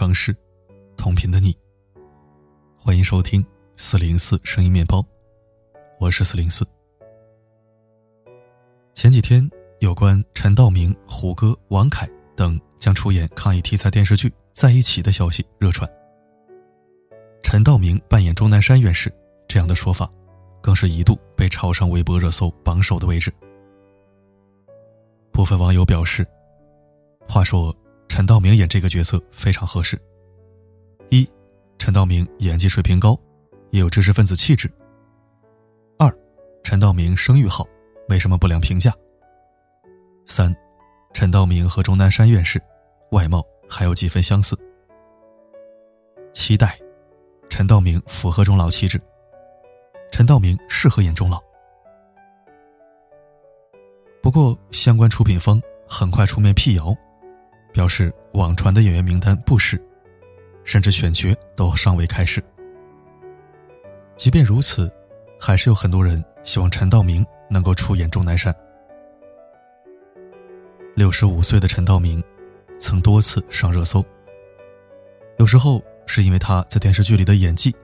城市，同频的你。欢迎收听四零四声音面包，我是四零四。前几天，有关陈道明、胡歌、王凯等将出演抗疫题材电视剧《在一起》的消息热传。陈道明扮演钟南山院士这样的说法，更是一度被炒上微博热搜榜首的位置。部分网友表示：“话说陈道明演这个角色非常合适。一，陈道明演技水平高，也有知识分子气质；二，陈道明声誉好，没什么不良评价；三，陈道明和钟南山院士外貌还有几分相似。期待，陈道明符合钟老气质，陈道明适合演钟老。”不过，相关出品方很快出面辟谣，表示网传的演员名单不实，甚至选角都尚未开始。即便如此，还是有很多人希望陈道明能够出演钟南山。六十五岁的陈道明，曾多次上热搜。有时候是因为他在电视剧里的演技，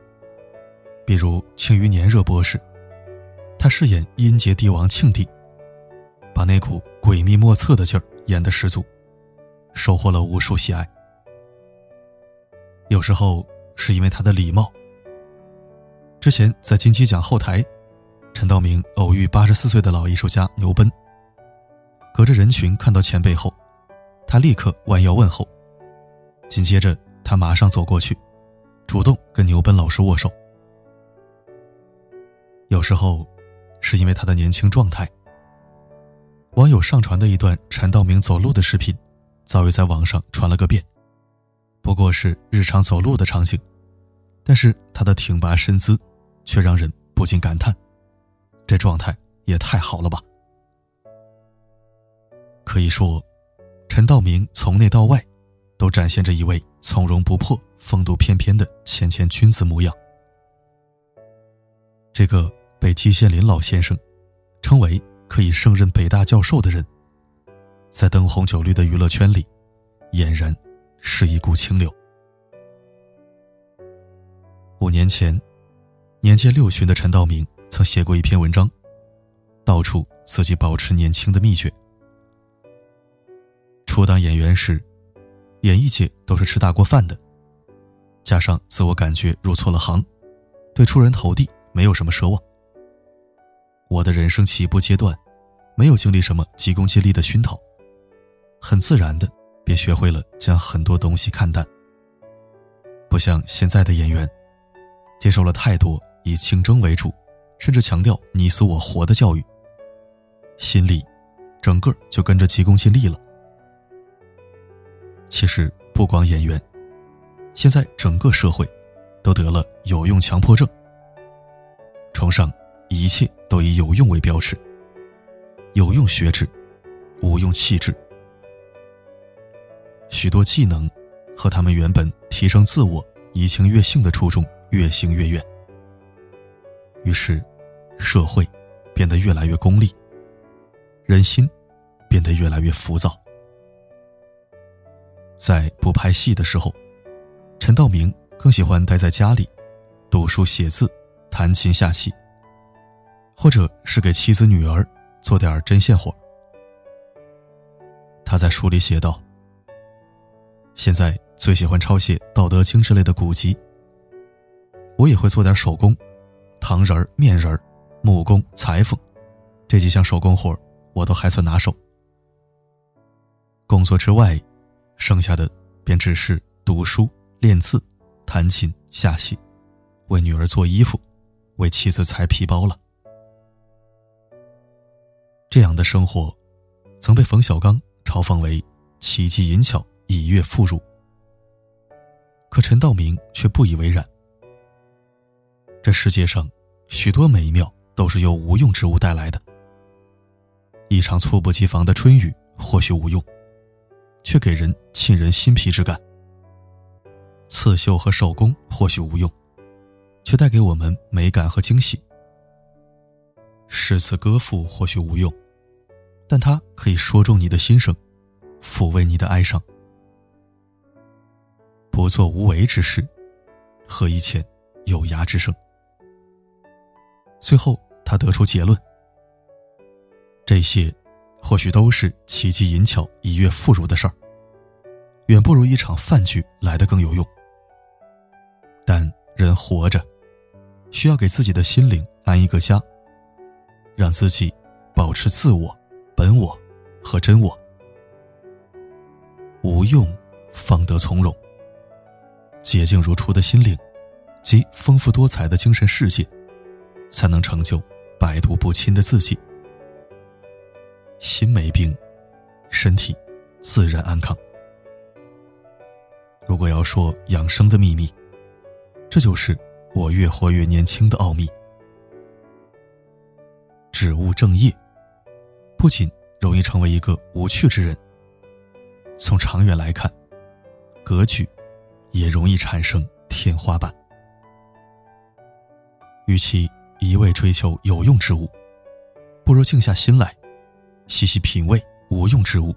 比如《庆余年》热播时，他饰演阴节帝王庆帝。把那股诡秘莫测的劲儿演得十足，收获了无数喜爱。有时候是因为他的礼貌。之前在金鸡奖后台，陈道明偶遇八十四岁的老艺术家牛奔，隔着人群看到前辈后，他立刻弯腰问候。紧接着，他马上走过去，主动跟牛奔老师握手。有时候，是因为他的年轻状态。网友上传的一段陈道明走路的视频，早已在网上传了个遍。不过是日常走路的场景，但是他的挺拔身姿，却让人不禁感叹：这状态也太好了吧！可以说，陈道明从内到外，都展现着一位从容不迫、风度翩翩的谦谦君子模样。这个被季羡林老先生称为。可以胜任北大教授的人，在灯红酒绿的娱乐圈里，俨然是一股清流。五年前，年届六旬的陈道明曾写过一篇文章，道出自己保持年轻的秘诀。初当演员时，演艺界都是吃大锅饭的，加上自我感觉入错了行，对出人头地没有什么奢望。我的人生起步阶段，没有经历什么急功近利的熏陶，很自然的便学会了将很多东西看淡。不像现在的演员，接受了太多以竞争为主，甚至强调你死我活的教育，心里整个就跟着急功近利了。其实不光演员，现在整个社会都得了有用强迫症，崇尚。一切都以有用为标尺，有用学制，无用弃之。许多技能和他们原本提升自我、怡情悦性的初衷越行越远，于是社会变得越来越功利，人心变得越来越浮躁。在不拍戏的时候，陈道明更喜欢待在家里，读书写字，弹琴下棋。或者是给妻子女儿做点针线活。他在书里写道：“现在最喜欢抄写《道德经》之类的古籍。我也会做点手工，糖人儿、面人儿、木工、裁缝，这几项手工活我都还算拿手。工作之外，剩下的便只是读书、练字、弹琴、下棋，为女儿做衣服，为妻子裁皮包了。”这样的生活，曾被冯小刚嘲讽为“奇技淫巧，以悦妇孺”。可陈道明却不以为然。这世界上，许多美妙都是由无用之物带来的。一场猝不及防的春雨或许无用，却给人沁人心脾之感。刺绣和手工或许无用，却带给我们美感和惊喜。诗词歌赋或许无用。但它可以说中你的心声，抚慰你的哀伤。不做无为之事，何以遣有涯之生？最后，他得出结论：这些或许都是奇迹银巧、一跃妇孺的事儿，远不如一场饭局来的更有用。但人活着，需要给自己的心灵安一个家，让自己保持自我、本我和真我。无用，方得从容。洁净如初的心灵，及丰富多彩的精神世界，才能成就百毒不侵的自己。心没病，身体自然安康。如果要说养生的秘密，这就是我越活越年轻的奥秘。只务正业，不仅容易成为一个无趣之人。从长远来看，格局也容易产生天花板。与其一味追求有用之物，不如静下心来，细细品味无用之物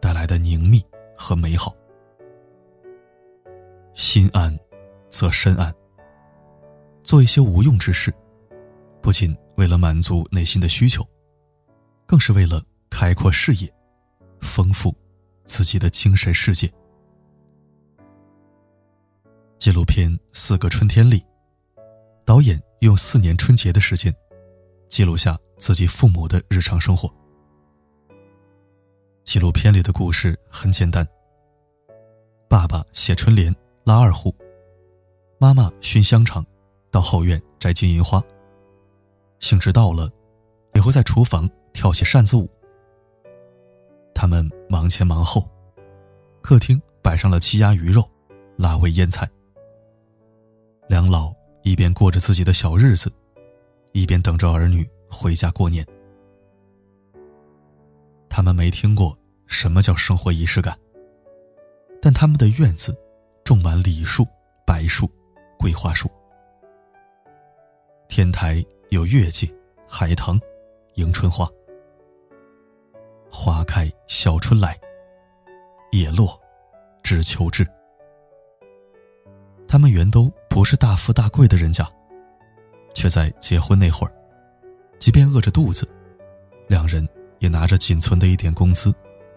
带来的宁谧和美好。心安，则身安。做一些无用之事，不仅为了满足内心的需求，更是为了开阔视野，丰富。自己的精神世界。纪录片《四个春天》里，导演用四年春节的时间，记录下自己父母的日常生活。纪录片里的故事很简单：爸爸写春联、拉二胡，妈妈熏香肠，到后院摘金银花。兴致到了，也会在厨房跳起扇子舞。他们忙前忙后，客厅摆上了鸡鸭鱼肉、辣味腌菜。两老一边过着自己的小日子，一边等着儿女回家过年。他们没听过什么叫生活仪式感，但他们的院子种满李树、白树、桂花树，天台有月季、海棠、迎春花。花开小春来，叶落知秋至。他们原都不是大富大贵的人家，却在结婚那会儿，即便饿着肚子，两人也拿着仅存的一点工资，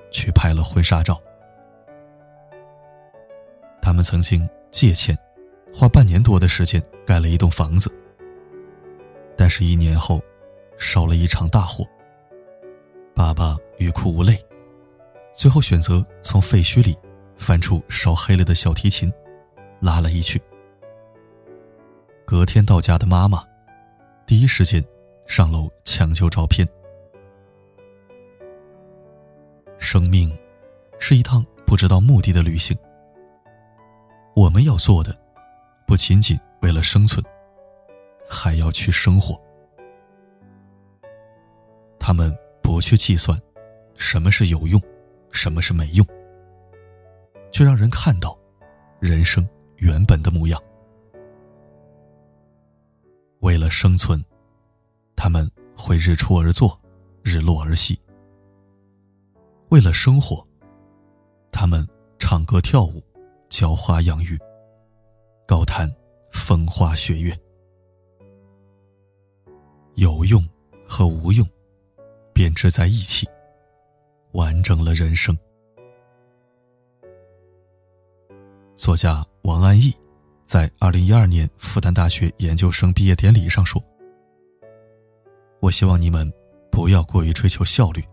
去拍了婚纱照。他们曾经借钱，花半年多的时间盖了一栋房子，但是一年后，烧了一场大火。爸爸欲哭无泪，最后选择从废墟里翻出烧黑了的小提琴，拉了一曲。隔天到家的妈妈，第一时间上楼抢救照片。生命是一趟不知道目的的旅行，我们要做的不仅仅为了生存，还要去生活。他们。不去计算，什么是有用，什么是没用，却让人看到人生原本的模样。为了生存，他们会日出而作，日落而息；为了生活，他们唱歌跳舞，浇花养鱼，高谈风花雪月。有用和无用。编织在一起，完整了人生。作家王安忆在二零一二年复旦大学研究生毕业典礼上说：“我希望你们不要过于追求效率，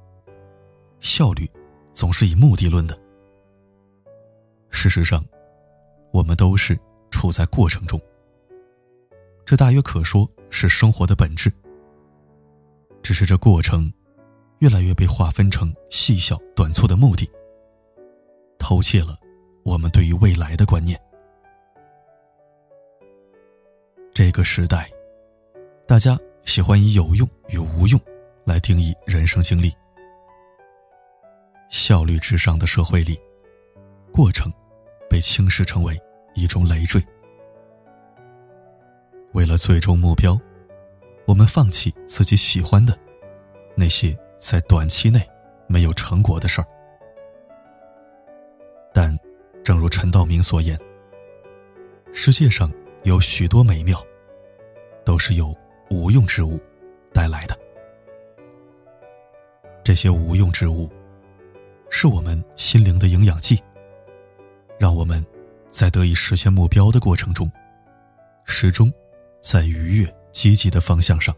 效率总是以目的论的。事实上，我们都是处在过程中，这大约可说是生活的本质。只是这过程。”越来越被划分成细小短促的目的，偷窃了我们对于未来的观念。这个时代，大家喜欢以有用与无用来定义人生经历。效率至上的社会里，过程被轻视成为一种累赘。为了最终目标，我们放弃自己喜欢的那些。在短期内没有成果的事儿，但正如陈道明所言，世界上有许多美妙，都是由无用之物带来的。这些无用之物，是我们心灵的营养剂，让我们在得以实现目标的过程中，始终在愉悦、积极的方向上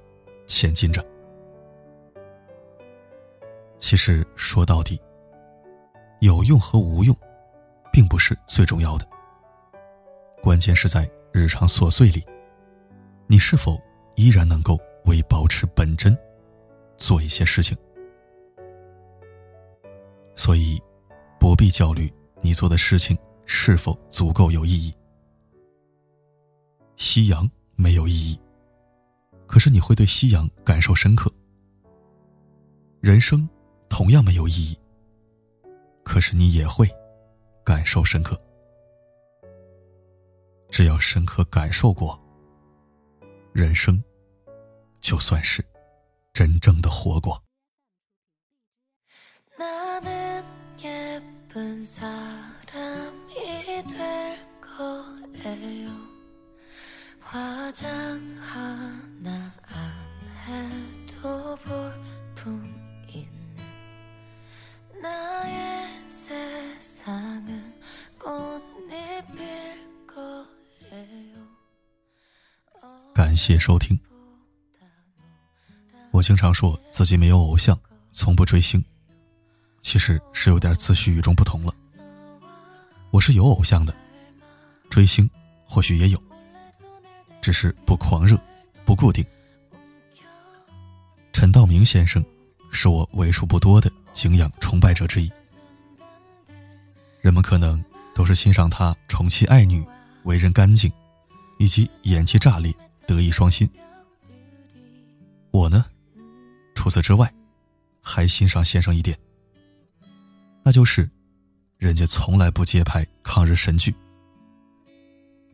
前进着。其实说到底，有用和无用，并不是最重要的。关键是在日常琐碎里，你是否依然能够为保持本真做一些事情？所以，不必焦虑你做的事情是否足够有意义。夕阳没有意义，可是你会对夕阳感受深刻。人生同样没有意义，可是你也会感受深刻。只要深刻感受过，人生就算是真正的活过。谢收听。我经常说自己没有偶像，从不追星，其实是有点自诩与众不同了。我是有偶像的，追星或许也有，只是不狂热，不固定。陈道明先生是我为数不多的敬仰崇拜者之一。人们可能都是欣赏他宠妻爱女，为人干净，以及演技炸裂。德艺双馨。我呢，除此之外，还欣赏先生一点，那就是人家从来不接拍抗日神剧。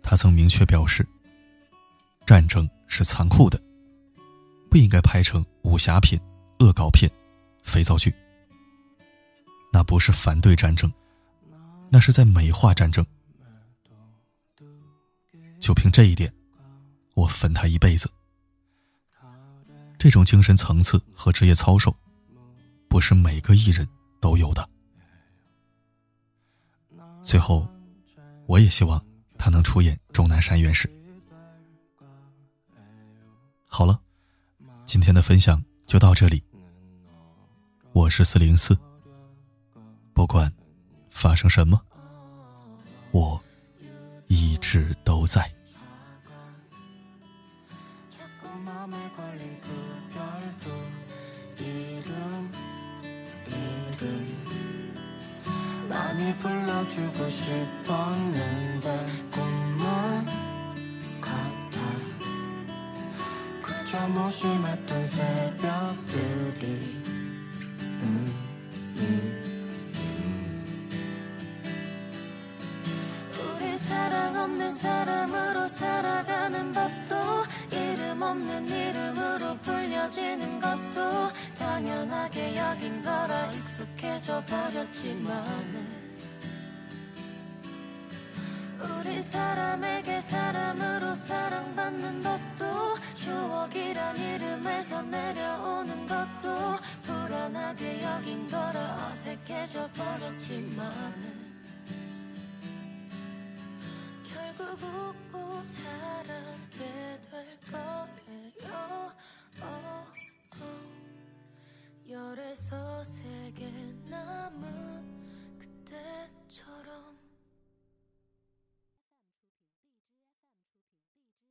他曾明确表示，战争是残酷的，不应该拍成武侠片、恶搞片、肥皂剧。那不是反对战争，那是在美化战争。就凭这一点。我粉他一辈子。这种精神层次和职业操守，不是每个艺人都有的。最后，我也希望他能出演钟南山院士。好了，今天的分享就到这里。我是四零四，不管发生什么，我一直都在。 불러주고 싶었는데 꿈만 같아 그저 무심했던 새벽들이 음, 음, 음. 우리 사랑 없는 사람으로 살아가는 법도 이름 없는 이름으로 불려지는 것도 당연하게 여긴 거라 익숙해져 버렸지만 우리 사람에게 사람으로 사랑받는 법도 추억이란 이름에서 내려오는 것도 불안하게 여긴 거라 어색해져 버렸지만 결국 웃고 자라게 될 거예요 oh, oh. 열에서 세게 남은